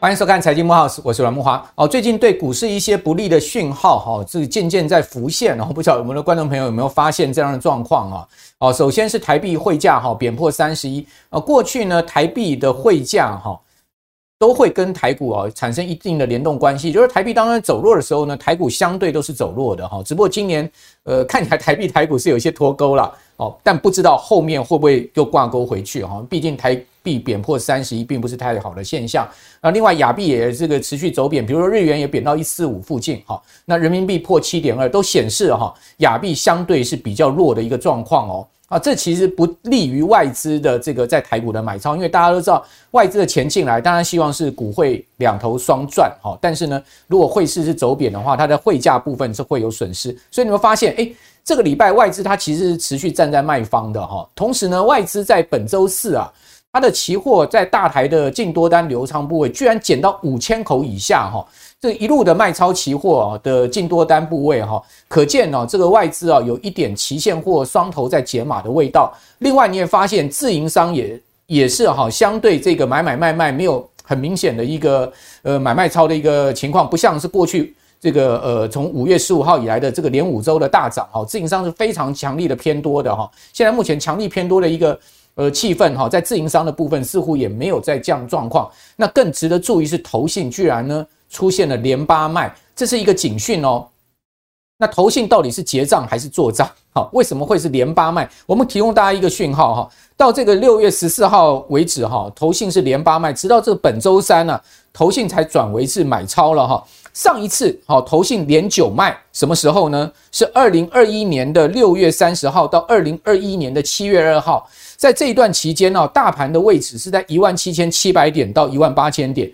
欢迎收看《财经木 House》，我是阮木华。哦，最近对股市一些不利的讯号，哈，这个渐渐在浮现。然后不晓得我们的观众朋友有没有发现这样的状况啊？哦，首先是台币汇价哈，贬破三十一。呃，过去呢，台币的汇价哈。都会跟台股啊产生一定的联动关系，就是台币当然走弱的时候呢，台股相对都是走弱的哈。只不过今年呃看起来台币台股是有些脱钩了哦，但不知道后面会不会又挂钩回去哈。毕竟台币贬破三十一并不是太好的现象。那另外亚币也这个持续走贬，比如说日元也贬到一四五附近哈。那人民币破七点二都显示哈亚币相对是比较弱的一个状况哦。啊，这其实不利于外资的这个在台股的买超，因为大家都知道外资的钱进来，当然希望是股汇两头双赚哈。但是呢，如果汇市是走贬的话，它的汇价部分是会有损失。所以你会发现，哎，这个礼拜外资它其实是持续站在卖方的哈。同时呢，外资在本周四啊，它的期货在大台的净多单流仓部位居然减到五千口以下哈。这一路的卖超期货的净多单部位哈，可见呢，这个外资啊有一点期现货双头在解码的味道。另外你也发现自营商也也是哈，相对这个买买卖卖没有很明显的一个呃买卖超的一个情况，不像是过去这个呃从五月十五号以来的这个连五周的大涨哈，自营商是非常强力的偏多的哈。现在目前强力偏多的一个呃气氛哈，在自营商的部分似乎也没有在这样状况。那更值得注意是投信居然呢。出现了连八卖，这是一个警讯哦。那投信到底是结账还是做账？好，为什么会是连八卖？我们提供大家一个讯号哈，到这个六月十四号为止哈，投信是连八卖，直到这个本周三呢，投信才转为是买超了哈。上一次好，投信连九卖，什么时候呢？是二零二一年的六月三十号到二零二一年的七月二号，在这一段期间呢，大盘的位置是在一万七千七百点到一万八千点，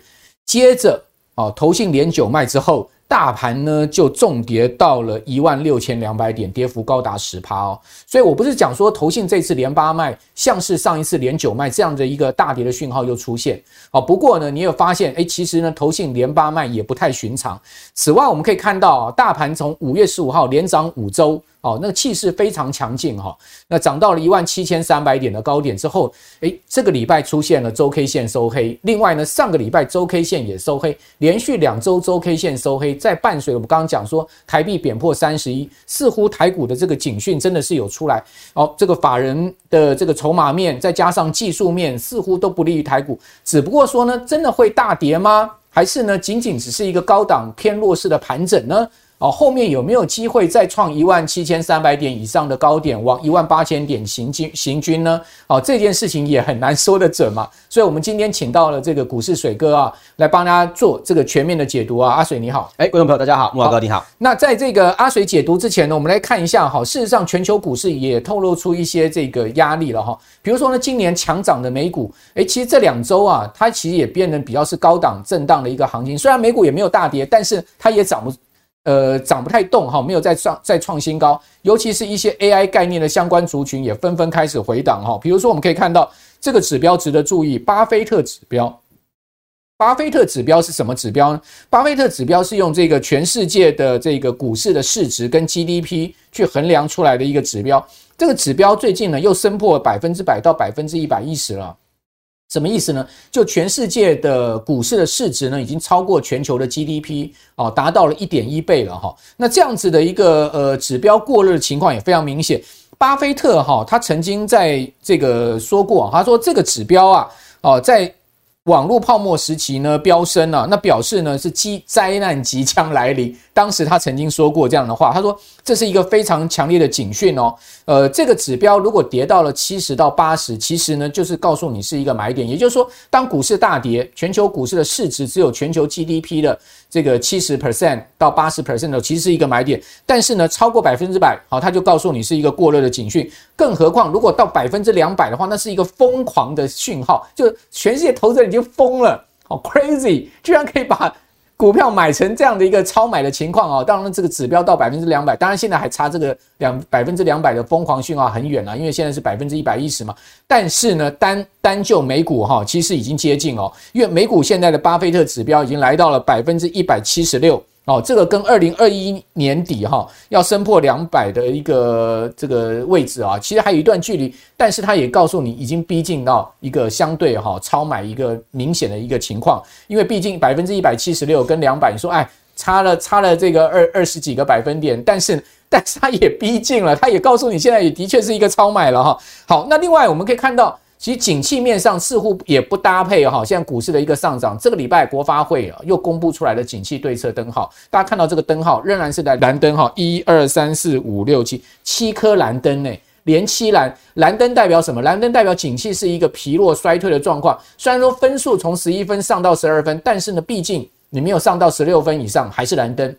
接着。哦，投信连九卖之后，大盘呢就重跌到了一万六千两百点，跌幅高达十趴哦。所以我不是讲说投信这次连八卖，像是上一次连九卖这样的一个大跌的讯号又出现。哦，不过呢，你有发现，诶，其实呢，投信连八卖也不太寻常。此外，我们可以看到啊，大盘从五月十五号连涨五周。哦，那个气势非常强劲哈，那涨到了一万七千三百点的高点之后，诶，这个礼拜出现了周 K 线收黑。另外呢，上个礼拜周 K 线也收黑，连续两周周 K 线收黑，在伴随我们刚刚讲说台币贬破三十一，似乎台股的这个警讯真的是有出来。哦，这个法人的这个筹码面，再加上技术面，似乎都不利于台股。只不过说呢，真的会大跌吗？还是呢，仅仅只是一个高档偏弱势的盘整呢？哦，后面有没有机会再创一万七千三百点以上的高点，往一万八千点行军行军呢？哦，这件事情也很难说得准嘛。所以，我们今天请到了这个股市水哥啊，来帮大家做这个全面的解读啊。阿水你好，哎，观众朋友大家好，木老哥你好。那在这个阿水解读之前呢，我们来看一下哈，事实上全球股市也透露出一些这个压力了哈。比如说呢，今年强涨的美股，哎，其实这两周啊，它其实也变得比较是高档震荡的一个行情。虽然美股也没有大跌，但是它也涨不。呃，涨不太动哈，没有再创再创新高，尤其是一些 AI 概念的相关族群也纷纷开始回档哈。比如说，我们可以看到这个指标值得注意，巴菲特指标。巴菲特指标是什么指标呢？巴菲特指标是用这个全世界的这个股市的市值跟 GDP 去衡量出来的一个指标。这个指标最近呢又升破百分之百到百分之一百一十了。什么意思呢？就全世界的股市的市值呢，已经超过全球的 GDP 哦，达到了一点一倍了哈。那这样子的一个呃指标过热的情况也非常明显。巴菲特哈，他曾经在这个说过，他说这个指标啊，哦，在。网络泡沫时期呢，飙升了，那表示呢是即灾难即将来临。当时他曾经说过这样的话，他说这是一个非常强烈的警讯哦。呃，这个指标如果跌到了七十到八十，其实呢就是告诉你是一个买点。也就是说，当股市大跌，全球股市的市值只有全球 GDP 的这个七十 percent 到八十 percent 的，其实是一个买点。但是呢，超过百分之百，好，他就告诉你是一个过热的警讯。更何况，如果到百分之两百的话，那是一个疯狂的讯号，就全世界投资人。已经疯了，好 crazy，居然可以把股票买成这样的一个超买的情况啊！当然，这个指标到百分之两百，当然现在还差这个两百分之两百的疯狂讯号很远了，因为现在是百分之一百一十嘛。但是呢，单单就美股哈，其实已经接近哦，因为美股现在的巴菲特指标已经来到了百分之一百七十六哦，这个跟二零二一年底哈要升破两百的一个这个位置啊，其实还有一段距离，但是它也告诉你已经逼近到一个相对哈超买一个明显的一个情况，因为毕竟百分之一百七十六跟两百，你说哎差了差了这个二二十几个百分点，但是但是它也逼近了，它也告诉你现在也的确是一个超买了哈。好，那另外我们可以看到。其实景气面上似乎也不搭配哈，现在股市的一个上涨。这个礼拜国发会啊又公布出来的景气对策灯号，大家看到这个灯号仍然是在蓝灯哈，一二三四五六七七颗蓝灯呢，连七蓝蓝灯代表什么？蓝灯代表景气是一个疲弱衰退的状况。虽然说分数从十一分上到十二分，但是呢，毕竟你没有上到十六分以上，还是蓝灯。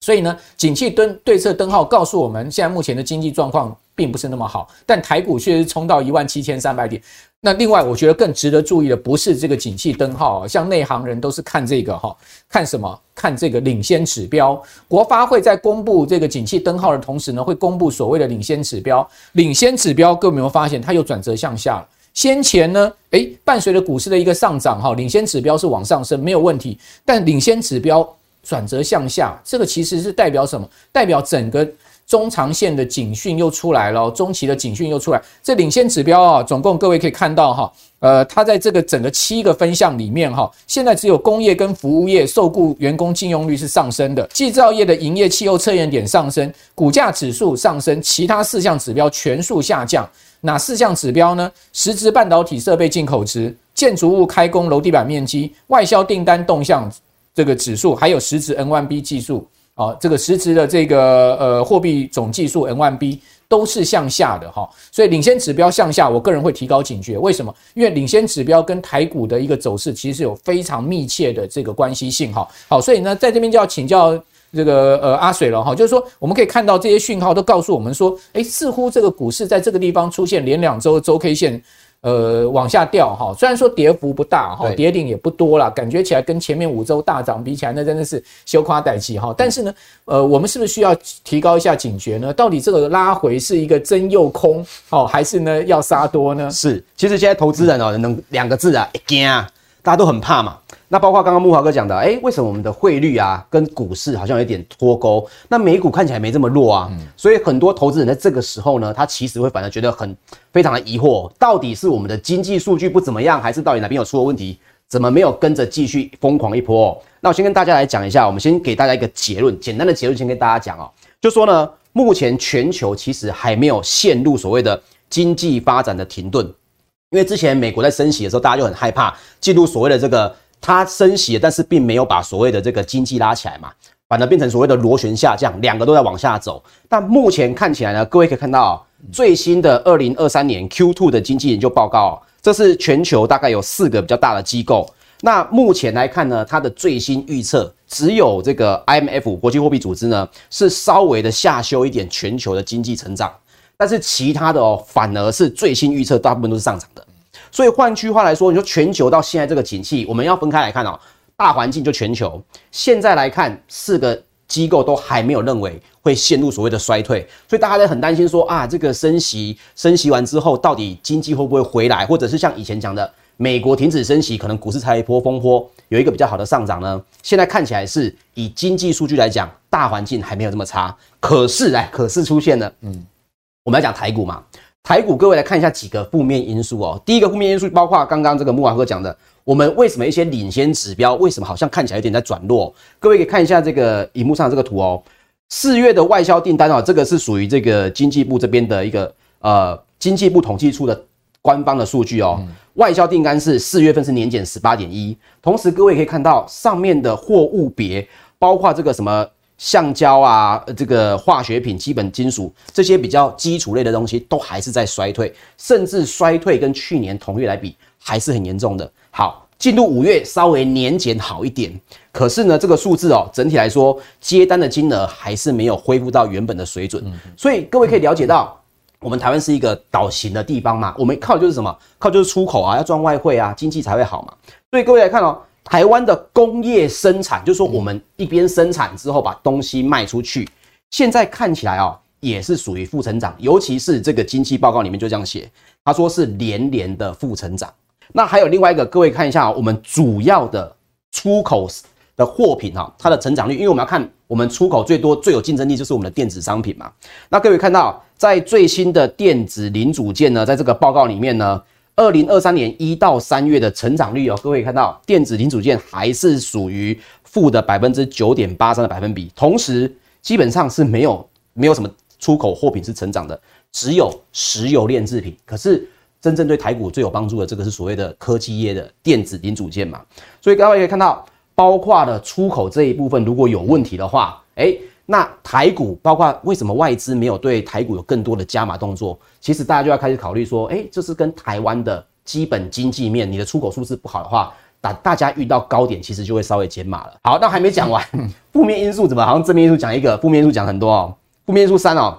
所以呢，景气灯对策灯号告诉我们，现在目前的经济状况并不是那么好，但台股却是冲到一万七千三百点。那另外，我觉得更值得注意的不是这个景气灯号，像内行人都是看这个哈，看什么？看这个领先指标。国发会在公布这个景气灯号的同时呢，会公布所谓的领先指标。领先指标，各位有没有发现它又转折向下了？先前呢，诶，伴随着股市的一个上涨哈，领先指标是往上升，没有问题，但领先指标。转折向下，这个其实是代表什么？代表整个中长线的警讯又出来了，中期的警讯又出来。这领先指标啊，总共各位可以看到哈，呃，它在这个整个七个分项里面哈，现在只有工业跟服务业受雇员工禁用率是上升的，制造业的营业气候测验点上升，股价指数上升，其他四项指标全数下降。哪四项指标呢？实质半导体设备进口值、建筑物开工楼地板面积、外销订单动向。这个指数还有实质 N1B 技术啊，这个实质的这个呃货币总计数 N1B 都是向下的哈，所以领先指标向下，我个人会提高警觉。为什么？因为领先指标跟台股的一个走势其实有非常密切的这个关系性哈。好，所以呢，在这边就要请教这个呃阿水了哈，就是说我们可以看到这些讯号都告诉我们说，诶，似乎这个股市在这个地方出现连两周周 K 线。呃，往下掉哈，虽然说跌幅不大哈，跌顶也不多啦，感觉起来跟前面五周大涨比起来，那真的是羞夸待气哈。但是呢，呃，我们是不是需要提高一下警觉呢？到底这个拉回是一个真又空哦，还是呢要杀多呢？是，其实现在投资人哦，能两个字啊，惊啊，大家都很怕嘛。那包括刚刚木华哥讲的，哎，为什么我们的汇率啊跟股市好像有点脱钩？那美股看起来没这么弱啊，所以很多投资人在这个时候呢，他其实会反而觉得很非常的疑惑，到底是我们的经济数据不怎么样，还是到底哪边有出了问题？怎么没有跟着继续疯狂一波？那我先跟大家来讲一下，我们先给大家一个结论，简单的结论先跟大家讲哦，就说呢，目前全球其实还没有陷入所谓的经济发展的停顿，因为之前美国在升息的时候，大家就很害怕进入所谓的这个。它升息，但是并没有把所谓的这个经济拉起来嘛，反而变成所谓的螺旋下降，两个都在往下走。但目前看起来呢，各位可以看到最新的二零二三年 Q2 的经济研究报告，这是全球大概有四个比较大的机构。那目前来看呢，它的最新预测只有这个 IMF 国际货币组织呢是稍微的下修一点全球的经济成长，但是其他的哦反而是最新预测大部分都是上涨的。所以换句话来说，你说全球到现在这个景气，我们要分开来看哦。大环境就全球，现在来看四个机构都还没有认为会陷入所谓的衰退，所以大家都很担心说啊，这个升息升息完之后，到底经济会不会回来，或者是像以前讲的，美国停止升息，可能股市才一波风波，有一个比较好的上涨呢？现在看起来是以经济数据来讲，大环境还没有这么差，可是哎，可是出现了，嗯，我们要讲台股嘛。台股，各位来看一下几个负面因素哦。第一个负面因素包括刚刚这个慕驊哥讲的，我们为什么一些领先指标为什么好像看起来有点在转弱？各位可以看一下这个荧幕上这个图哦。四月的外销订单哦，这个是属于这个经济部这边的一个呃经济部统计处的官方的数据哦。外销订单是四月份是年减十八点一，同时各位可以看到上面的货物别包括这个什么。橡胶啊，这个化学品、基本金属这些比较基础类的东西都还是在衰退，甚至衰退跟去年同月来比还是很严重的。好，进入五月稍微年减好一点，可是呢，这个数字哦，整体来说接单的金额还是没有恢复到原本的水准。所以各位可以了解到，我们台湾是一个岛型的地方嘛，我们靠的就是什么？靠就是出口啊，要赚外汇啊，经济才会好嘛。所以各位来看哦。台湾的工业生产，就是说我们一边生产之后把东西卖出去，现在看起来哦，也是属于负成长，尤其是这个经济报告里面就这样写，他说是连连的负成长。那还有另外一个，各位看一下，我们主要的出口的货品哈，它的成长率，因为我们要看我们出口最多、最有竞争力就是我们的电子商品嘛。那各位看到，在最新的电子零组件呢，在这个报告里面呢，二零二三年一到三月的成长率哦，各位看到电子零组件还是属于负的百分之九点八三的百分比，同时基本上是没有没有什么出口货品是成长的，只有石油炼制品。可是真正对台股最有帮助的，这个是所谓的科技业的电子零组件嘛。所以各位可以看到。包括了出口这一部分，如果有问题的话，诶，那台股包括为什么外资没有对台股有更多的加码动作？其实大家就要开始考虑说，诶，这是跟台湾的基本经济面，你的出口数字不好的话，大大家遇到高点，其实就会稍微减码了。好，那还没讲完，负面因素怎么好像正面因素讲一个，负面因素讲很多哦。负面因素三哦，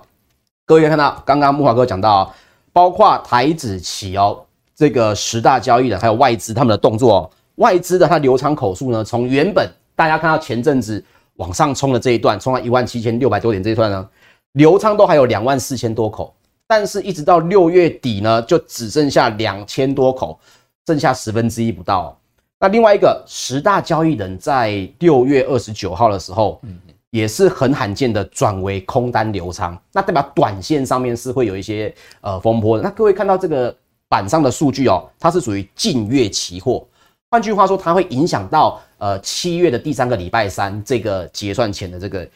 各位可以看到，刚刚木华哥讲到，包括台子企哦，这个十大交易的还有外资他们的动作哦。外资的它流仓口数呢，从原本大家看到前阵子往上冲的这一段，冲到一万七千六百多点这一段呢，流仓都还有两万四千多口，但是一直到六月底呢，就只剩下两千多口，剩下十分之一不到。那另外一个十大交易人在六月二十九号的时候，也是很罕见的转为空单流仓，那代表短线上面是会有一些呃风波的。那各位看到这个板上的数据哦，它是属于近月期货。换句话说，它会影响到呃七月的第三个礼拜三这个结算前的这个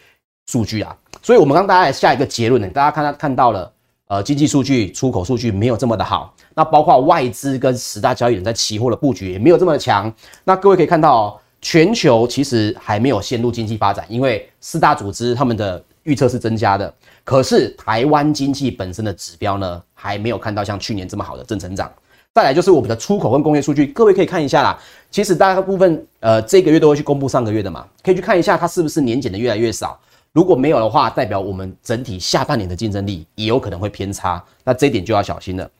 数据啊，所以我们刚大家下一个结论呢，大家看到看到了呃经济数据、出口数据没有这么的好，那包括外资跟十大交易人在期货的布局也没有这么的强。那各位可以看到哦，全球其实还没有陷入经济发展，因为四大组织他们的预测是增加的，可是台湾经济本身的指标呢，还没有看到像去年这么好的正成长。再来就是我们的出口跟工业数据，各位可以看一下啦。其实大部分呃这个月都会去公布上个月的嘛，可以去看一下它是不是年减的越来越少。如果没有的话，代表我们整体下半年的竞争力也有可能会偏差，那这一点就要小心了。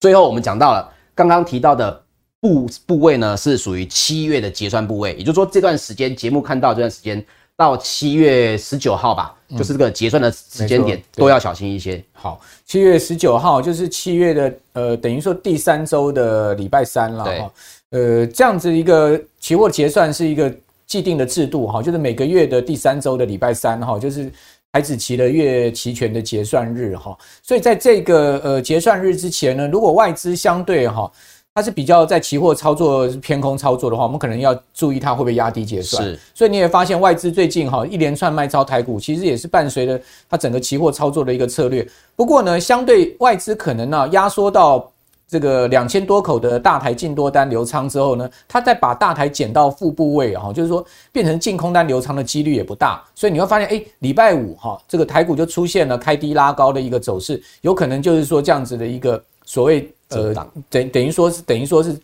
最后我们讲到了刚刚提到的部部位呢，是属于七月的结算部位，也就是说这段时间节目看到这段时间。到七月十九号吧，就是这个结算的时间点，都要小心一些。好，七月十九号就是七月的呃，等于说第三周的礼拜三了哈。呃，这样子一个期货结算是一个既定的制度哈，就是每个月的第三周的礼拜三哈，就是台子期的月期权的结算日哈。所以在这个呃结算日之前呢，如果外资相对哈。它是比较在期货操作偏空操作的话，我们可能要注意它会不会压低结算。是，所以你也发现外资最近哈一连串卖超台股，其实也是伴随着它整个期货操作的一个策略。不过呢，相对外资可能呢压缩到这个两千多口的大台净多单流仓之后呢，它再把大台减到负部位哈，就是说变成净空单流仓的几率也不大。所以你会发现，哎，礼拜五哈这个台股就出现了开低拉高的一个走势，有可能就是说这样子的一个所谓。呃，等等于说是等于说是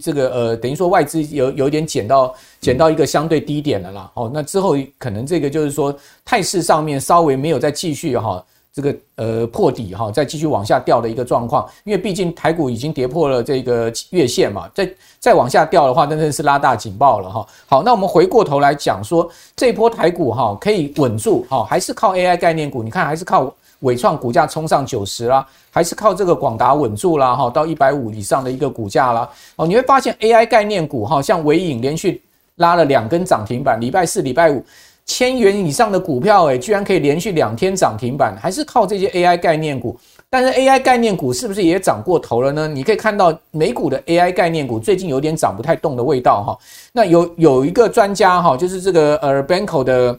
这个呃，等于说外资有有一点减到减到一个相对低点了啦。哦，那之后可能这个就是说态势上面稍微没有再继续哈，这个呃破底哈，再继续往下掉的一个状况。因为毕竟台股已经跌破了这个月线嘛，再再往下掉的话，真的是拉大警报了哈。好，那我们回过头来讲说，这一波台股哈可以稳住哈，还是靠 AI 概念股？你看还是靠。纬创股价冲上九十啦，还是靠这个广达稳住啦，哈，到一百五以上的一个股价啦，哦，你会发现 AI 概念股哈，像纬颖连续拉了两根涨停板，礼拜四、礼拜五千元以上的股票，诶，居然可以连续两天涨停板，还是靠这些 AI 概念股。但是 AI 概念股是不是也涨过头了呢？你可以看到美股的 AI 概念股最近有点涨不太动的味道哈。那有有一个专家哈，就是这个呃 Banko 的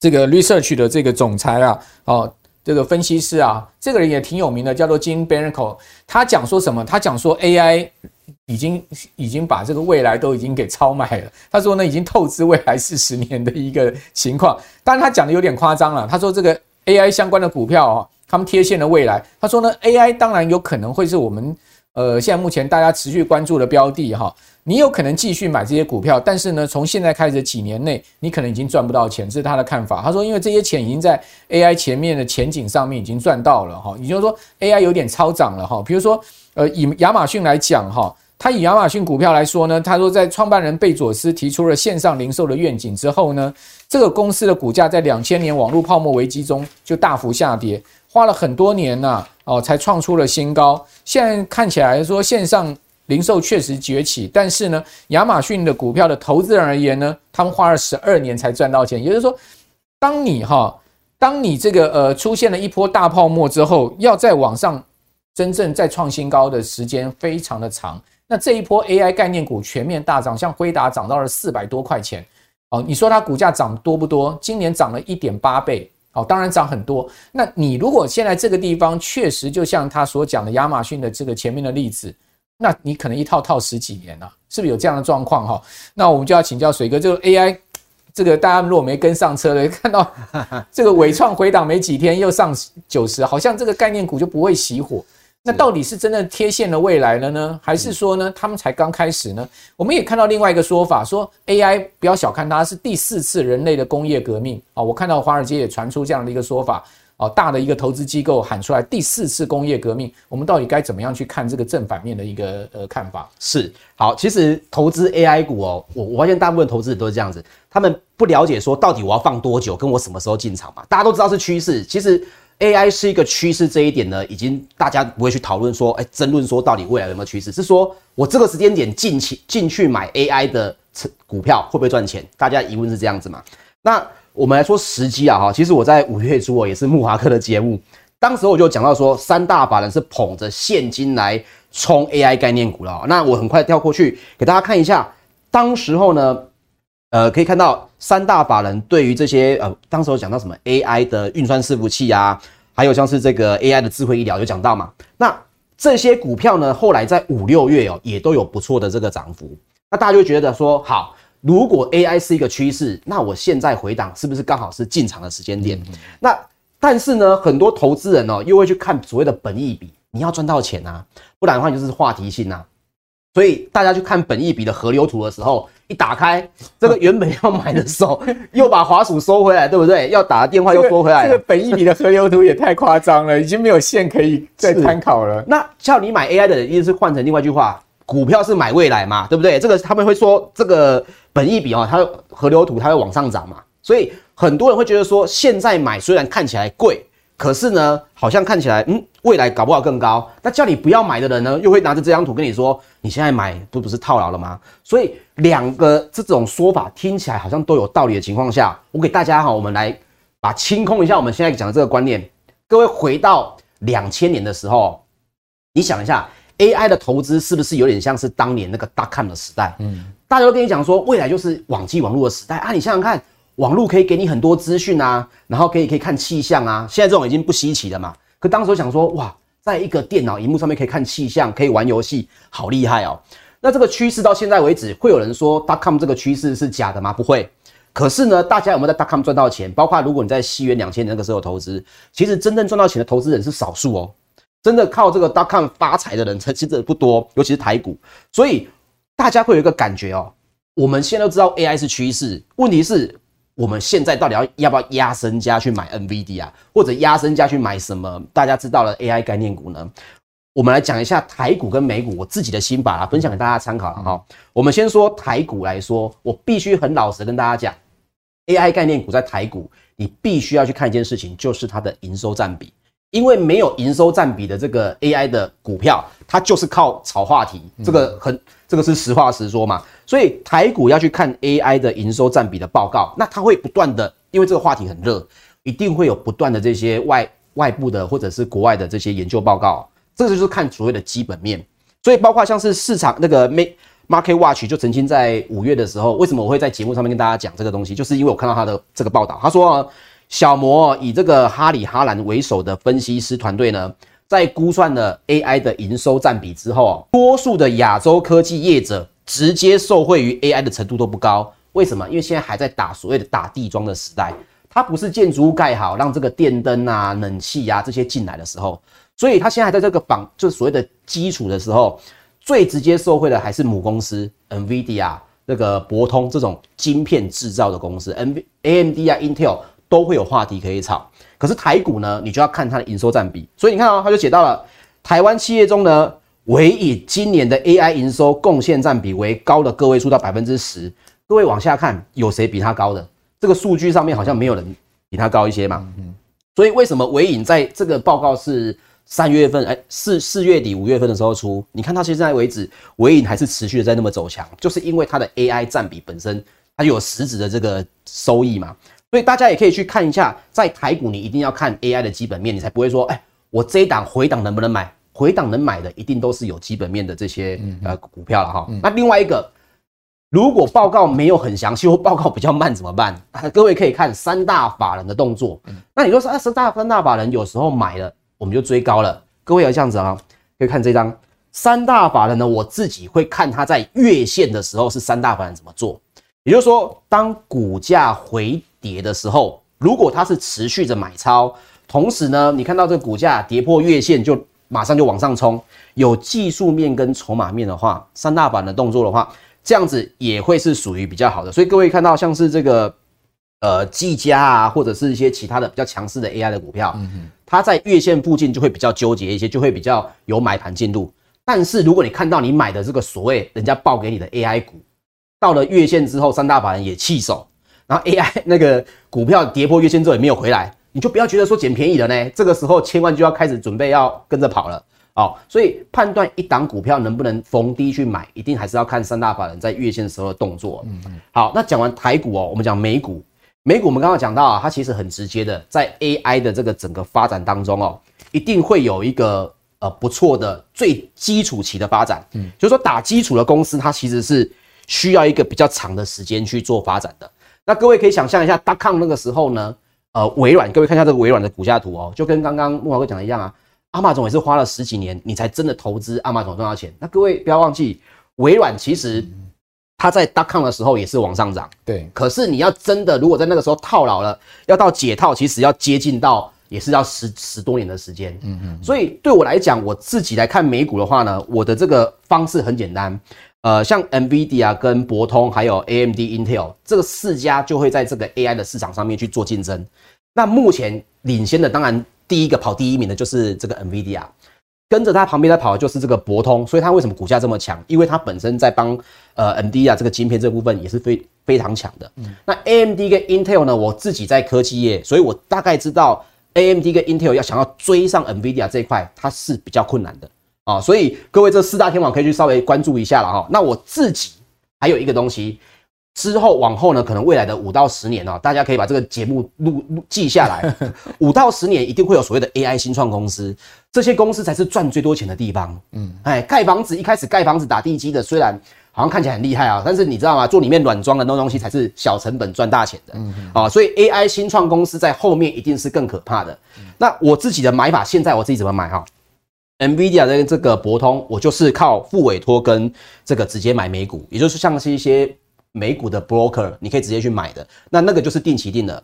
这个 Research 的这个总裁啊，哦。这个分析师啊，这个人也挺有名的，叫做 Jim Bernanke。他讲说什么？他讲说 AI 已经已经把这个未来都已经给超卖了。他说呢，已经透支未来四十年的一个情况。当然，他讲的有点夸张了。他说这个 AI 相关的股票啊，他们贴现了未来。他说呢，AI 当然有可能会是我们呃现在目前大家持续关注的标的哈。你有可能继续买这些股票，但是呢，从现在开始几年内，你可能已经赚不到钱，这是他的看法。他说，因为这些钱已经在 AI 前面的前景上面已经赚到了哈，也就是说 AI 有点超涨了哈。比如说，呃，以亚马逊来讲哈，他以亚马逊股票来说呢，他说在创办人贝佐斯提出了线上零售的愿景之后呢，这个公司的股价在两千年网络泡沫危机中就大幅下跌，花了很多年呐，哦，才创出了新高。现在看起来说线上。零售确实崛起，但是呢，亚马逊的股票的投资人而言呢，他们花了十二年才赚到钱。也就是说，当你哈，当你这个呃出现了一波大泡沫之后，要再往上真正再创新高的时间非常的长。那这一波 AI 概念股全面大涨，像辉达涨到了四百多块钱哦。你说它股价涨多不多？今年涨了一点八倍哦，当然涨很多。那你如果现在这个地方确实就像他所讲的亚马逊的这个前面的例子。那你可能一套套十几年了，是不是有这样的状况哈？那我们就要请教水哥，这个 AI，这个大家如果没跟上车的，看到这个伟创回档没几天又上九十，好像这个概念股就不会熄火。那到底是真的贴现了未来了呢，还是说呢，他们才刚开始呢？我们也看到另外一个说法，说 AI 不要小看它，是第四次人类的工业革命啊！我看到华尔街也传出这样的一个说法。哦，大的一个投资机构喊出来第四次工业革命，我们到底该怎么样去看这个正反面的一个呃看法？是好，其实投资 AI 股哦，我我发现大部分投资者都是这样子，他们不了解说到底我要放多久，跟我什么时候进场嘛。大家都知道是趋势，其实 AI 是一个趋势，这一点呢，已经大家不会去讨论说，哎，争论说到底未来有没有趋势，是说我这个时间点进去进去买 AI 的股票会不会赚钱？大家疑问是这样子嘛？那。我们来说时机啊，哈，其实我在五月初哦，也是慕驊哥的节目，当时我就讲到说，三大法人是捧着现金来冲 AI 概念股了。那我很快跳过去给大家看一下，当时候呢，呃，可以看到三大法人对于这些呃，当时有讲到什么 AI 的运算伺服器啊，还有像是这个 AI 的智慧医疗，有讲到嘛。那这些股票呢，后来在五六月哦，也都有不错的这个涨幅。那大家就会觉得说，好。如果 AI 是一个趋势，那我现在回档是不是刚好是进场的时间点？嗯、那但是呢，很多投资人哦，又会去看所谓的本益比，你要赚到钱啊，不然的话就是话题性啊。所以大家去看本益比的河流图的时候，一打开这个原本要买的时候，又把滑鼠收回来，对不对？要打电话又收回来。这个本一比的河流图也太夸张了，已经没有线可以再参考了。那叫你买 AI 的人，意思是换成另外一句话。股票是买未来嘛，对不对？这个他们会说这个本一比哦，它河流图它会往上涨嘛，所以很多人会觉得说，现在买虽然看起来贵，可是呢，好像看起来嗯，未来搞不好更高。那叫你不要买的人呢，又会拿着这张图跟你说，你现在买不不是套牢了吗？所以两个这种说法听起来好像都有道理的情况下，我给大家哈，我们来把清空一下我们现在讲的这个观念。各位回到两千年的时候，你想一下。AI 的投资是不是有点像是当年那个 dot-com 的时代？嗯，大家都跟你讲说，未来就是网际网络的时代啊！你想想看，网络可以给你很多资讯啊，然后可以可以看气象啊。现在这种已经不稀奇了嘛。可当时我想说，哇，在一个电脑荧幕上面可以看气象，可以玩游戏，好厉害哦！那这个趋势到现在为止，会有人说 dot-com 这个趋势是假的吗？不会。可是呢，大家有没有在 dot-com 赚到钱？包括如果你在西元两千年那个时候投资，其实真正赚到钱的投资人是少数哦。真的靠这个 dot-com 发财的人，其实不多，尤其是台股。所以大家会有一个感觉哦，我们现在都知道 AI 是趋势，问题是我们现在到底要要不要压身家去买 NVIDIA 啊，或者压身家去买什么？大家知道了 AI 概念股呢？我们来讲一下台股跟美股，我自己的心法啦，分享给大家参考了哈。我们先说台股来说，我必须很老实跟大家讲，AI 概念股在台股，你必须要去看一件事情，就是它的营收占比。因为没有营收占比的这个 AI 的股票，它就是靠炒话题，这个很，这个是实话实说嘛。所以台股要去看 AI 的营收占比的报告，那它会不断的，因为这个话题很热，一定会有不断的这些外外部的或者是国外的这些研究报告，这个就是看所谓的基本面。所以包括像是市场那个 Market Watch 就曾经在五月的时候，为什么我会在节目上面跟大家讲这个东西，就是因为我看到他的这个报道，他说。小摩以这个哈里哈兰为首的分析师团队呢，在估算了 AI 的营收占比之后，多数的亚洲科技业者直接受惠于 AI 的程度都不高。为什么？因为现在还在打所谓的打地桩的时代，它不是建筑物盖好，让这个电灯啊、冷气啊这些进来的时候，所以它现在还在这个绑，就是所谓的基础的时候，最直接受惠的还是母公司 NVIDIA 这个博通这种晶片制造的公司，N AMD 啊 Intel。都会有话题可以炒，可是台股呢，你就要看它的营收占比。所以你看啊、哦，他就写到了台湾企业中呢，唯以今年的 AI 营收贡献占比为高的个位数到百分之十。各位往下看，有谁比它高的？这个数据上面好像没有人比它高一些嘛。嗯所以为什么唯影在这个报告是三月份，哎，四四月底五月份的时候出，你看到现在为止，唯影还是持续的在那么走强，就是因为它的 AI 占比本身它有实质的这个收益嘛。所以大家也可以去看一下，在台股你一定要看 AI 的基本面，你才不会说，哎，我这一档回档能不能买？回档能买的一定都是有基本面的这些呃股票了哈。那另外一个，如果报告没有很详细或报告比较慢怎么办？各位可以看三大法人的动作。那你说啊，三大三大法人有时候买了。我们就追高了，各位要这样子啊，可以看这张三大法人呢，我自己会看它在月线的时候是三大法人怎么做，也就是说，当股价回跌的时候，如果它是持续着买超，同时呢，你看到这个股价跌破月线就马上就往上冲，有技术面跟筹码面的话，三大板的动作的话，这样子也会是属于比较好的，所以各位看到像是这个。呃，技嘉啊，或者是一些其他的比较强势的 AI 的股票，嗯，它在月线附近就会比较纠结一些，就会比较有买盘进度。但是如果你看到你买的这个所谓人家报给你的 AI 股，到了月线之后，三大法人也弃守，然后 AI 那个股票跌破月线之后也没有回来，你就不要觉得说捡便宜了呢。这个时候千万就要开始准备要跟着跑了哦。所以判断一档股票能不能逢低去买，一定还是要看三大法人在月线时候的动作。嗯嗯。好，那讲完台股哦，我们讲美股。美股我们刚刚讲到啊，它其实很直接的，在 AI 的这个整个发展当中哦，一定会有一个呃不错的最基础期的发展。嗯，就是说打基础的公司，它其实是需要一个比较长的时间去做发展的。那各位可以想象一下，dotcom 那个时候呢，呃，微软，各位看一下这个微软的股价图哦，就跟刚刚木华哥讲的一样啊，阿马总也是花了十几年，你才真的投资阿马总赚到钱。那各位不要忘记，微软其实。它在 dotcom 的时候也是往上涨，对。可是你要真的如果在那个时候套牢了，要到解套，其实要接近到也是要十十多年的时间。嗯嗯。所以对我来讲，我自己来看美股的话呢，我的这个方式很简单。呃，像 NVIDIA 跟博通还有 AMD、Intel 这个四家就会在这个 AI 的市场上面去做竞争。那目前领先的，当然第一个跑第一名的就是这个 NVIDIA。跟着它旁边在跑的就是这个博通，所以它为什么股价这么强？因为它本身在帮呃 NVIDIA 这个晶片这部分也是非非常强的。嗯，那 AMD 跟 Intel 呢？我自己在科技业，所以我大概知道 AMD 跟 Intel 要想要追上 NVIDIA 这一块，它是比较困难的啊。所以各位这四大天王可以去稍微关注一下了哈。那我自己还有一个东西。之后往后呢，可能未来的五到十年哦，大家可以把这个节目录录记下来。五到十年一定会有所谓的 AI 新创公司，这些公司才是赚最多钱的地方。嗯，哎，盖房子一开始盖房子打地基的，虽然好像看起来很厉害啊，但是你知道吗？做里面软装的那种东西才是小成本赚大钱的。嗯啊，所以 AI 新创公司在后面一定是更可怕的。那我自己的买法，现在我自己怎么买哈？NVIDIA 的这个博通，我就是靠付委托跟这个直接买美股，也就是像是一些。美股的 broker，你可以直接去买的，那那个就是定期定的。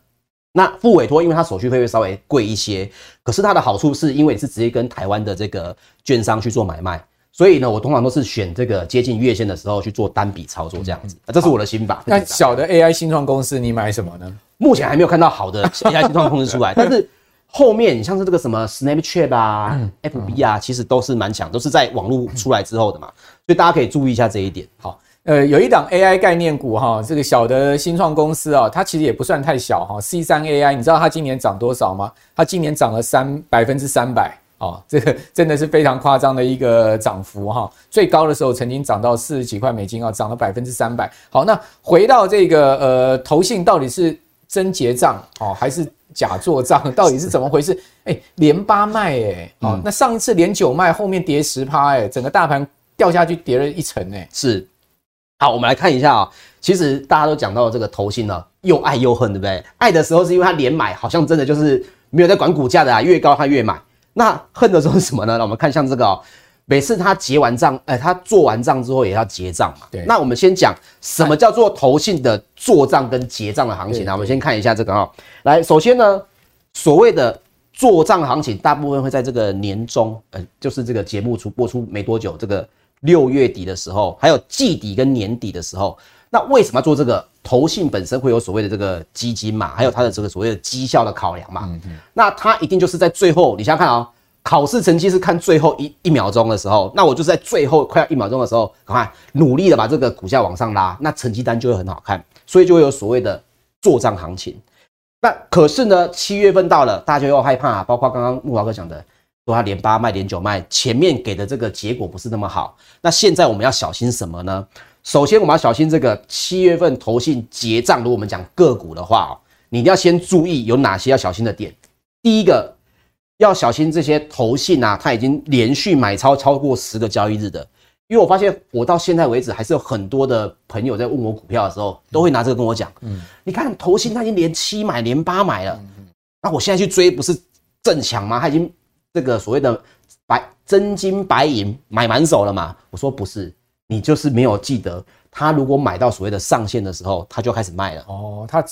那付委托，因为它手续费会稍微贵一些，可是它的好处是因为你是直接跟台湾的这个券商去做买卖，所以呢，我通常都是选这个接近月线的时候去做单笔操作这样子。嗯、这是我的心法。那小的 AI 新创公司，你买什么呢？目前还没有看到好的 AI 新创公司出来，但是后面你像是这个什么 Snapchat 啊、嗯、FB 啊，其实都是蛮强，都是在网络出来之后的嘛，所以大家可以注意一下这一点。好。呃，有一档 AI 概念股哈，这个小的新创公司啊，它其实也不算太小哈。C 三 AI，你知道它今年涨多少吗？它今年涨了三百分之三百啊，这个真的是非常夸张的一个涨幅哈。最高的时候曾经涨到四十几块美金啊，涨了百分之三百。好，那回到这个呃，投信到底是真结账哦，还是假做账？到底是怎么回事？哎，连八卖哎，哦，那上一次连九卖，后面跌十趴哎，整个大盘掉下去跌了一层哎，是。好，我们来看一下啊、喔。其实大家都讲到这个投信呢，又爱又恨，对不对？爱的时候是因为他连买，好像真的就是没有在管股价的啊，越高他越买。那恨的时候是什么呢？那我们看像这个每次他结完账，哎，他做完账之后也要结账嘛。对。那我们先讲什么叫做投信的做账跟结账的行情啊？我们先看一下这个啊、喔。来，首先呢，所谓的做账行情，大部分会在这个年中，呃，就是这个节目出播出没多久，这个。六月底的时候，还有季底跟年底的时候，那为什么要做这个？投信本身会有所谓的这个基金嘛，还有它的这个所谓的绩效的考量嘛。嗯嗯。那它一定就是在最后，你想想看啊、喔，考试成绩是看最后一一秒钟的时候，那我就是在最后快要一秒钟的时候，赶快努力的把这个股价往上拉，那成绩单就会很好看，所以就会有所谓的做账行情。那可是呢，七月份到了，大家又害怕，包括刚刚木华哥讲的。说他连八卖连九卖，前面给的这个结果不是那么好。那现在我们要小心什么呢？首先我们要小心这个七月份投信结账，如果我们讲个股的话哦，你一定要先注意有哪些要小心的点。第一个要小心这些投信啊，它已经连续买超超过十个交易日的。因为我发现，我到现在为止还是有很多的朋友在问我股票的时候，都会拿这个跟我讲。嗯，你看投信他已经连七买连八买了，那我现在去追不是正强吗？他已经这个所谓的白真金白银买满手了嘛？我说不是，你就是没有记得，他如果买到所谓的上限的时候，他就开始卖了。哦，他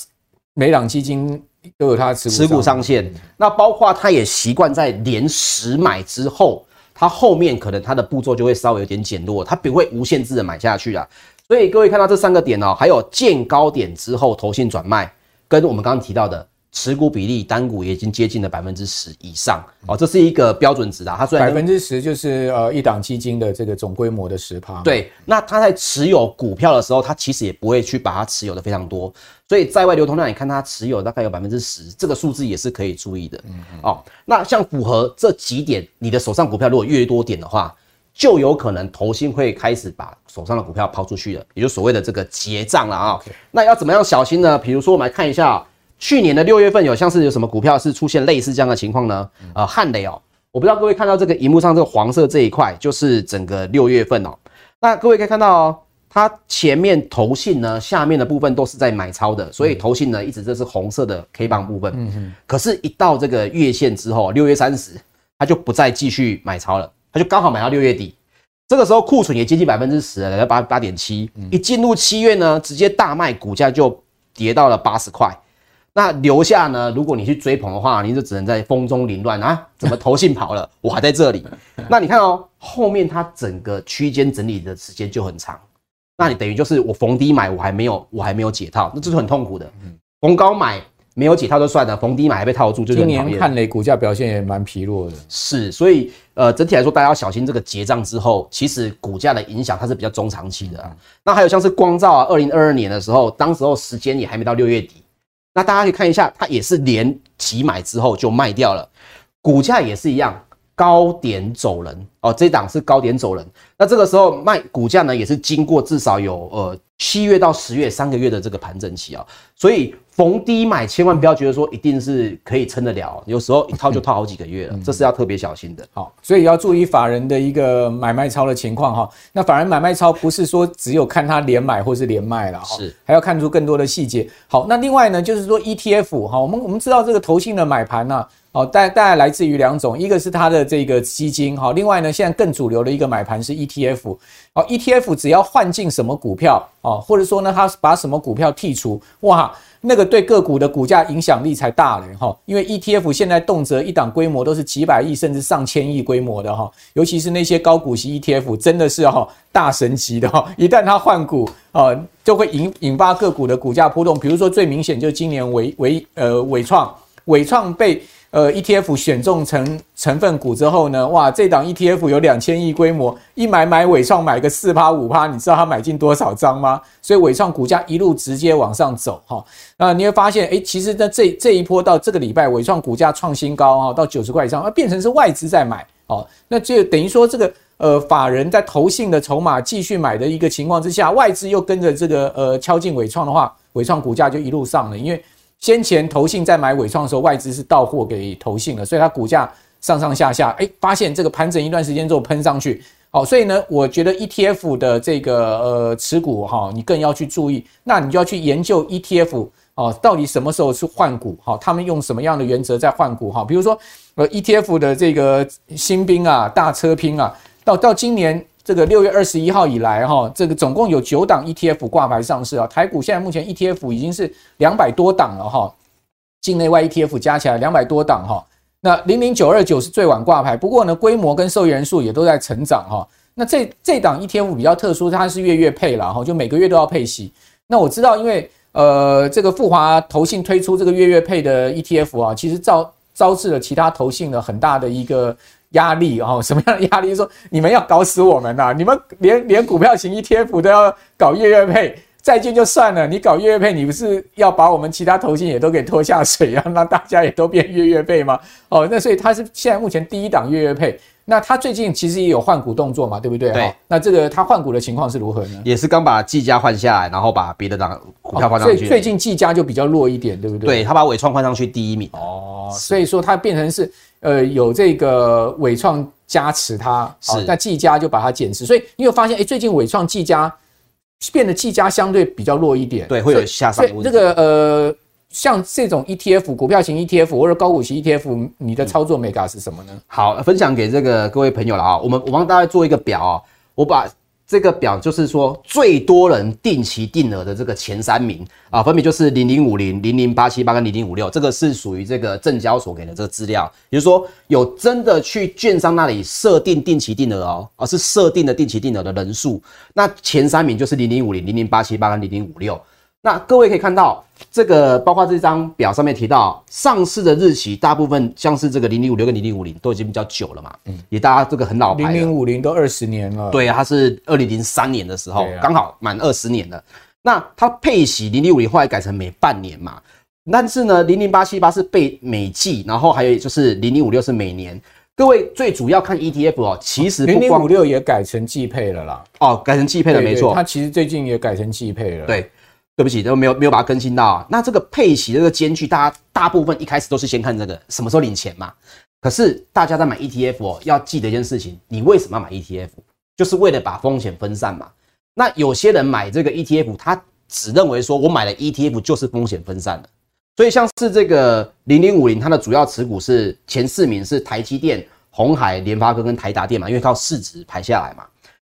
每档基金都有它持股持股上限，那包括他也习惯在连十买之后。它后面可能它的步骤就会稍微有点减弱，它不会无限制的买下去啊。所以各位看到这三个点哦，还有见高点之后投信转卖，跟我们刚刚提到的持股比例单股也已经接近了百分之十以上哦，这是一个标准值啊。它虽然百分之十就是呃一档基金的这个总规模的十趴。对，那它在持有股票的时候，它其实也不会去把它持有的非常多。所以在外流通量，你看它持有大概有百分之十，这个数字也是可以注意的。嗯哦，那像符合这几点，你的手上股票如果越多点的话，就有可能投信会开始把手上的股票抛出去了，也就所谓的这个结账了啊。那要怎么样小心呢？比如说我们来看一下，去年的六月份有像是有什么股票是出现类似这样的情况呢？呃，汉雷哦，我不知道各位看到这个荧幕上这个黄色这一块，就是整个六月份哦。那各位可以看到哦。它前面投信呢，下面的部分都是在买超的，所以投信呢一直这是红色的 K 棒部分。嗯哼。可是，一到这个月线之后，六月三十，它就不再继续买超了，它就刚好买到六月底。这个时候库存也接近百分之十了，来到八八点七。一进入七月呢，直接大卖，股价就跌到了八十块。那留下呢，如果你去追捧的话，你就只能在风中凌乱啊！怎么投信跑了，我还在这里？那你看哦，后面它整个区间整理的时间就很长。那你等于就是我逢低买，我还没有，我还没有解套，那这是很痛苦的。逢高买没有解套就算了，逢低买还被套住，就很讨厌。今年汉雷股价表现也蛮疲弱的。是，所以呃，整体来说，大家要小心这个结账之后，其实股价的影响它是比较中长期的啊。那还有像是光照啊，二零二二年的时候，当时候时间也还没到六月底，那大家去看一下，它也是连起买之后就卖掉了，股价也是一样。高点走人哦，这档是高点走人。那这个时候卖股价呢，也是经过至少有呃七月到十月三个月的这个盘整期啊，所以逢低买千万不要觉得说一定是可以撑得了，有时候一套就套好几个月了，这是要特别小心的。好，所以要注意法人的一个买卖超的情况哈。那法人买卖超不是说只有看他连买或是连卖了，是还要看出更多的细节。好，那另外呢，就是说 ETF 哈，我们我们知道这个投信的买盘呢。哦，大大概来自于两种，一个是它的这个基金，哈，另外呢，现在更主流的一个买盘是 ETF，哦，ETF 只要换进什么股票，哦，或者说呢，它把什么股票剔除，哇，那个对个股的股价影响力才大嘞，哈，因为 ETF 现在动辄一档规模都是几百亿甚至上千亿规模的哈，尤其是那些高股息 ETF，真的是哈大神级的哈，一旦它换股，啊，就会引引发个股的股价波动，比如说最明显就是今年伟伟呃伟创，伟创被。呃，ETF 选中成成分股之后呢，哇，这档 ETF 有两千亿规模，一买买伟创买个四趴五趴，你知道他买进多少张吗？所以伟创股价一路直接往上走哈。那你会发现，诶，其实呢这这一波到这个礼拜，伟创股价创新高哈，到九十块以上，而变成是外资在买哦，那就等于说这个呃法人在投信的筹码继续买的一个情况之下，外资又跟着这个呃敲进纬创的话，伟创股价就一路上了，因为。先前投信在买纬创的时候，外资是到货给投信了，所以它股价上上下下，哎，发现这个盘整一段时间之后喷上去，好，所以呢，我觉得 ETF 的这个呃持股哈，你更要去注意，那你就要去研究 ETF 哦，到底什么时候是换股哈，他们用什么样的原则在换股哈，比如说呃 ETF 的这个新兵啊、大车拼啊，到到今年。这个六月二十一号以来，哈，这个总共有九档 ETF 挂牌上市啊。台股现在目前 ETF 已经是两百多档了，哈，境内外 ETF 加起来两百多档，哈。那零零九二九是最晚挂牌，不过呢，规模跟受益人数也都在成长，哈。那这这档 ETF 比较特殊，它是月月配了，哈，就每个月都要配息。那我知道，因为呃，这个富华投信推出这个月月配的 ETF 啊，其实招招致了其他投信的很大的一个。压力哦，什么样的压力？说你们要搞死我们呐！你们连连股票型 ETF 都要搞月月配，债券就算了，你搞月月配，你不是要把我们其他投信也都给拖下水啊？让大家也都变月月配吗？哦，那所以它是现在目前第一档月月配。那他最近其实也有换股动作嘛，对不对？对。那这个他换股的情况是如何呢？也是刚把技嘉换下来，然后把别的档股票换上去。所以最近技嘉就比较弱一点，对不对？对，他把伟创换上去第一名。哦，所以说他变成是呃有这个伟创加持它，好。那技嘉就把它减持，所以你有发现，哎，最近伟创技嘉变得技嘉相对比较弱一点，对，会有下杀。这个呃。像这种 ETF 股票型 ETF 或者高股息 ETF，你的操作 mega 是什么呢？嗯、好，分享给这个各位朋友了啊。我们我帮大家做一个表啊，我把这个表就是说最多人定期定额的这个前三名啊，分别就是零零五零、零零八七八跟零零五六，这个是属于这个证交所给的这个资料，也就是说有真的去券商那里设定定期定额哦，而是设定的定期定额的人数，那前三名就是零零五零、零零八七八跟零零五六。那各位可以看到，这个包括这张表上面提到上市的日期，大部分像是这个零零五六跟零零五零都已经比较久了嘛，嗯，也大家这个很老牌，零零五零都二十年了，对啊，它是二零零三年的时候，刚好满二十年了。那它配息零零五零后来改成每半年嘛，但是呢，零零八七八是被每季，然后还有就是零零五六是每年。各位最主要看 ETF 哦，其实零零五六也改成季配了啦，哦，改成季配了，没错，它其实最近也改成季配了，对。对不起，都没有没有把它更新到啊。那这个配息这个间距，大家大部分一开始都是先看这个什么时候领钱嘛。可是大家在买 ETF 哦，要记得一件事情，你为什么要买 ETF？就是为了把风险分散嘛。那有些人买这个 ETF，他只认为说我买了 ETF 就是风险分散了。所以像是这个零零五零，它的主要持股是前四名是台积电、红海、联发科跟台达电嘛，因为靠市值排下来嘛。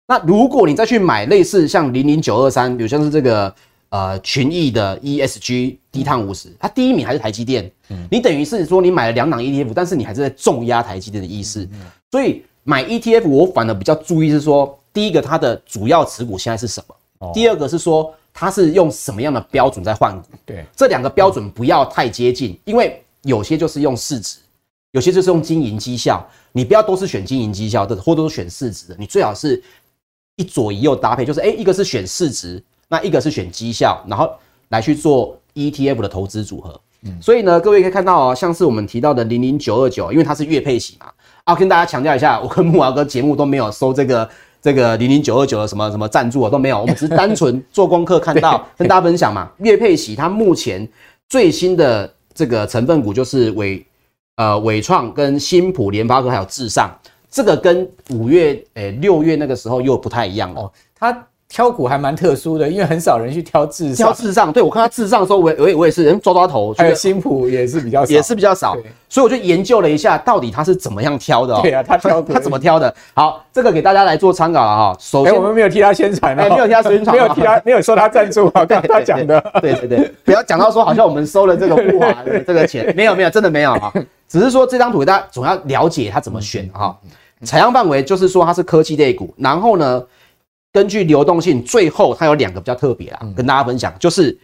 那如果你再去买类似像零零九二三，比如像是这个。呃，群益的 ESG 低碳五十，它第一名还是台积电。嗯，你等于是说你买了两档 ETF，但是你还是在重压台积电的意思。嗯，所以买 ETF 我反而比较注意是说，第一个它的主要持股现在是什么？第二个是说它是用什么样的标准在换股？对，这两个标准不要太接近，因为有些就是用市值，有些就是用经营绩效，你不要都是选经营绩效的，或者都是选市值的，你最好是一左一右搭配，就是诶，一个是选市值。那一个是选绩效，然后来去做 ETF 的投资组合。嗯，所以呢，各位可以看到哦，像是我们提到的零零九二九，因为它是月配息嘛。啊，跟大家强调一下，我跟慕驊哥节目都没有收这个这个零零九二九的什么什么赞助啊，都没有。我们只是单纯 做功课，看到跟大家分享嘛。月配息，它目前最新的这个成分股就是伟呃伟创跟新普、联发科还有智尚，这个跟五月诶六月那个时候又不太一样了。哦，它。挑股还蛮特殊的，因为很少人去挑智上。挑智上，对，我看他智上的时候，我我也我也是人抓抓头。还有新普也是比较少，也是比较少，所以我就研究了一下，到底他是怎么样挑的、喔。对啊，他挑股他怎么挑的？好，这个给大家来做参考了哈。首先、欸，我们没有替他宣传、喔，哎，没有替他宣传，没有替他，没有收他赞助啊。刚他讲的，对对对，不要讲到说好像我们收了这个慕驊的这个钱，没有没有，真的没有啊。只是说这张图大家总要了解他怎么选哈。采样范围就是说它是科技类股，然后呢。根据流动性，最后它有两个比较特别啊，跟大家分享，就是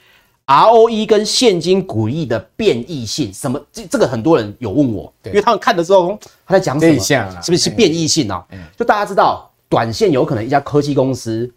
ROE 跟现金股利的变异性。什么？这这个很多人有问我，因为他们看的时候他在讲什么？是不是变异性啊？就大家知道，短线有可能一家科技公司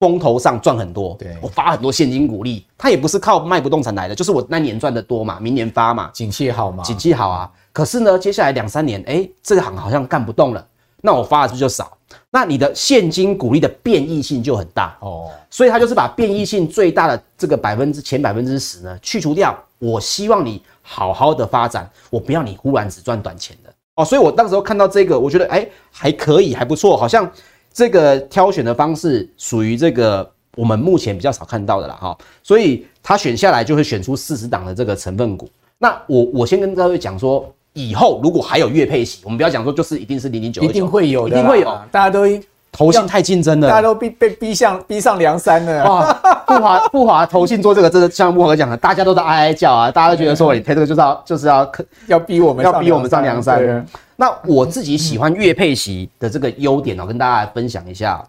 风头上赚很多，对，我发很多现金股利，它也不是靠卖不动产来的，就是我那年赚的多嘛，明年发嘛，景气好嘛，景气好啊。可是呢，接下来两三年，哎，这个行好像干不动了，那我发的是不是就少？那你的现金股利的变异性就很大哦，所以它就是把变异性最大的这个百分之前百分之十呢去除掉。我希望你好好的发展，我不要你忽然只赚短钱的哦。所以我当时候看到这个，我觉得哎还可以，还不错，好像这个挑选的方式属于这个我们目前比较少看到的了哈。所以他选下来就会选出四十档的这个成分股。那我我先跟各位讲说。以后如果还有月配息，我们不要讲说就是一定是零零九，一定会有的，一定会有。大家都投信太竞争了，大家都被被逼向逼上梁山了。哇，富华富华投信做这个，真的像慕驊哥讲的，大家都在哀哀叫啊，大家都觉得说你配这个就是要就是要要逼我们要逼我们上梁山。那我自己喜欢月配息的这个优点哦，跟大家来分享一下。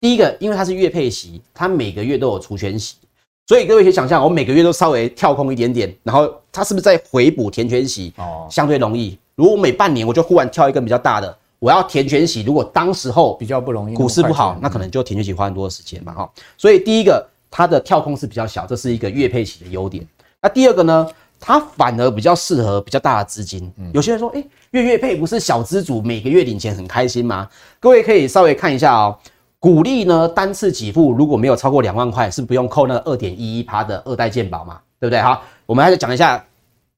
第一个，因为它是月配息，它每个月都有除权息。所以各位可以想象，我每个月都稍微跳空一点点，然后它是不是在回补填权息？哦，相对容易。如果每半年我就忽然跳一根比较大的，我要填权息，如果当时候比较不容易，股市不好，那可能就填权息花很多的时间嘛哈。所以第一个它的跳空是比较小，这是一个月配息的优点。那第二个呢，它反而比较适合比较大的资金。有些人说，哎，月月配不是小资主每个月领钱很开心吗？各位可以稍微看一下哦。股利呢，单次给付如果没有超过两万块，是不用扣那个二点一一趴的二代健保嘛？对不对？好，我们还是讲一下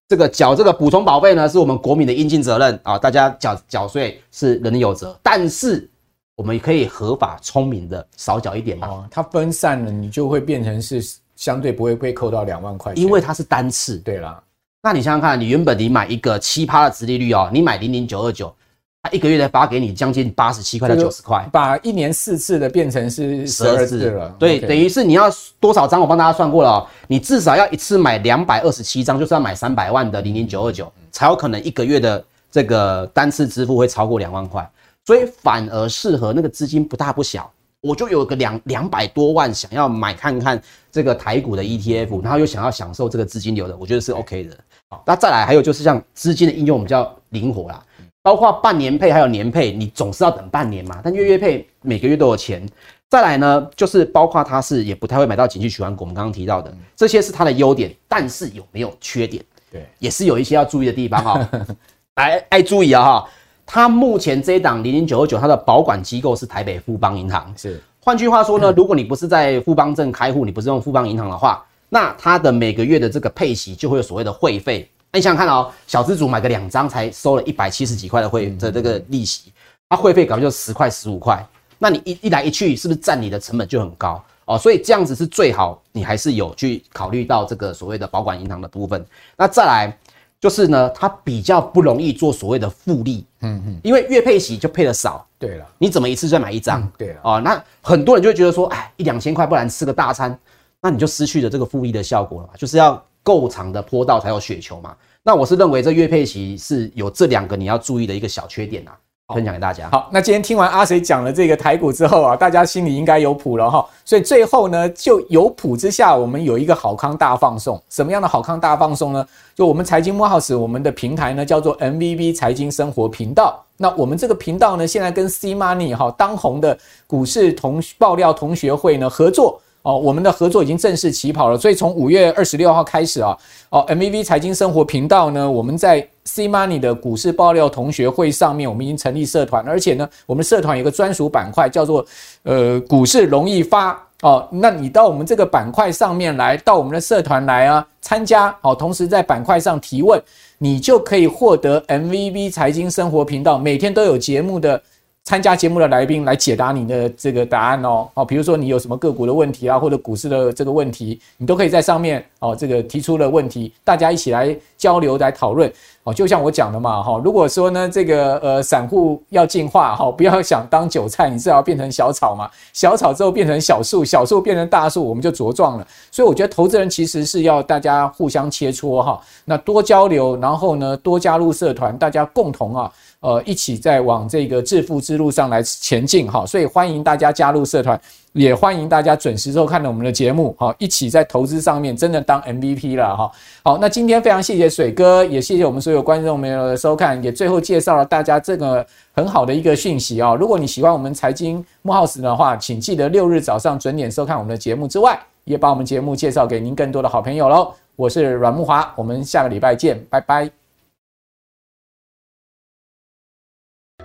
这个缴这个补充保费呢，是我们国民的应尽责任啊，大家缴缴税是人人有责，但是我们可以合法聪明的少缴一点嘛？哦，它分散了，你就会变成是相对不会被扣到两万块，因为它是单次。对啦，那你想想看，你原本你买一个七趴的殖利率哦，你买零零九二九。他一个月才发给你将近八十七块到九十块，把一年四次的变成是十二次了。对，等于是你要多少张？我帮大家算过了哦，你至少要一次买两百二十七张，就是要买三百万的零零九二九，才有可能一个月的这个单次支付会超过两万块。所以反而适合那个资金不大不小，我就有个两两百多万想要买看看这个台股的 ETF，然后又想要享受这个资金流的，我觉得是 OK 的。好，那再来还有就是像资金的应用比较灵活啦。包括半年配还有年配，你总是要等半年嘛。但月月配每个月都有钱。再来呢，就是包括它是也不太会买到景气循环股，我们刚刚提到的这些是它的优点，但是有没有缺点？对，也是有一些要注意的地方哈。来，爱注意啊哈。它目前这一档零零九二九，它的保管机构是台北富邦银行。是，换句话说呢，如果你不是在富邦镇开户，你不是用富邦银行的话，那它的每个月的这个配息就会有所谓的会费。那你想想看哦，小资主买个两张才收了一百七十几块的会的这个利息，它会费搞就十块十五块，那你一一来一去是不是占你的成本就很高哦？所以这样子是最好，你还是有去考虑到这个所谓的保管银行的部分。那再来就是呢，它比较不容易做所谓的复利，嗯嗯，因为月配息就配的少，对了，你怎么一次再买一张？对了，哦，那很多人就会觉得说，哎，一两千块，不然吃个大餐，那你就失去了这个复利的效果了嘛，就是要。够长的坡道才有雪球嘛？那我是认为这月配息是有这两个你要注意的一个小缺点啊，分享给大家。好，那今天听完阿水讲了这个台股之后啊，大家心里应该有谱了哈。所以最后呢，就有谱之下，我们有一个好康大放送。什么样的好康大放送呢？就我们财经慕 House 我们的平台呢叫做 MVB 财经生活频道。那我们这个频道呢，现在跟 C Money 哈当红的股市同爆料同学会呢合作。哦，我们的合作已经正式起跑了，所以从五月二十六号开始啊，哦，MVV 财经生活频道呢，我们在 C Money 的股市爆料同学会上面，我们已经成立社团，而且呢，我们社团有个专属板块叫做呃股市容易发哦，那你到我们这个板块上面来，到我们的社团来啊参加哦，同时在板块上提问，你就可以获得 MVV 财经生活频道每天都有节目的。参加节目的来宾来解答你的这个答案哦，哦，比如说你有什么个股的问题啊，或者股市的这个问题，你都可以在上面哦，这个提出了问题，大家一起来交流来讨论哦。就像我讲的嘛，哈，如果说呢这个呃散户要进化哈，不要想当韭菜，你至少要变成小草嘛，小草之后变成小树，小树变成大树，我们就茁壮了。所以我觉得投资人其实是要大家互相切磋哈，那多交流，然后呢多加入社团，大家共同啊。呃，一起在往这个致富之路上来前进哈，所以欢迎大家加入社团，也欢迎大家准时收看我们的节目哈，一起在投资上面真的当 MVP 了哈。好，那今天非常谢谢水哥，也谢谢我们所有观众朋友的收看，也最后介绍了大家这个很好的一个讯息啊。如果你喜欢我们财经幕后史的话，请记得六日早上准点收看我们的节目之外，也把我们节目介绍给您更多的好朋友喽。我是阮木华，我们下个礼拜见，拜拜。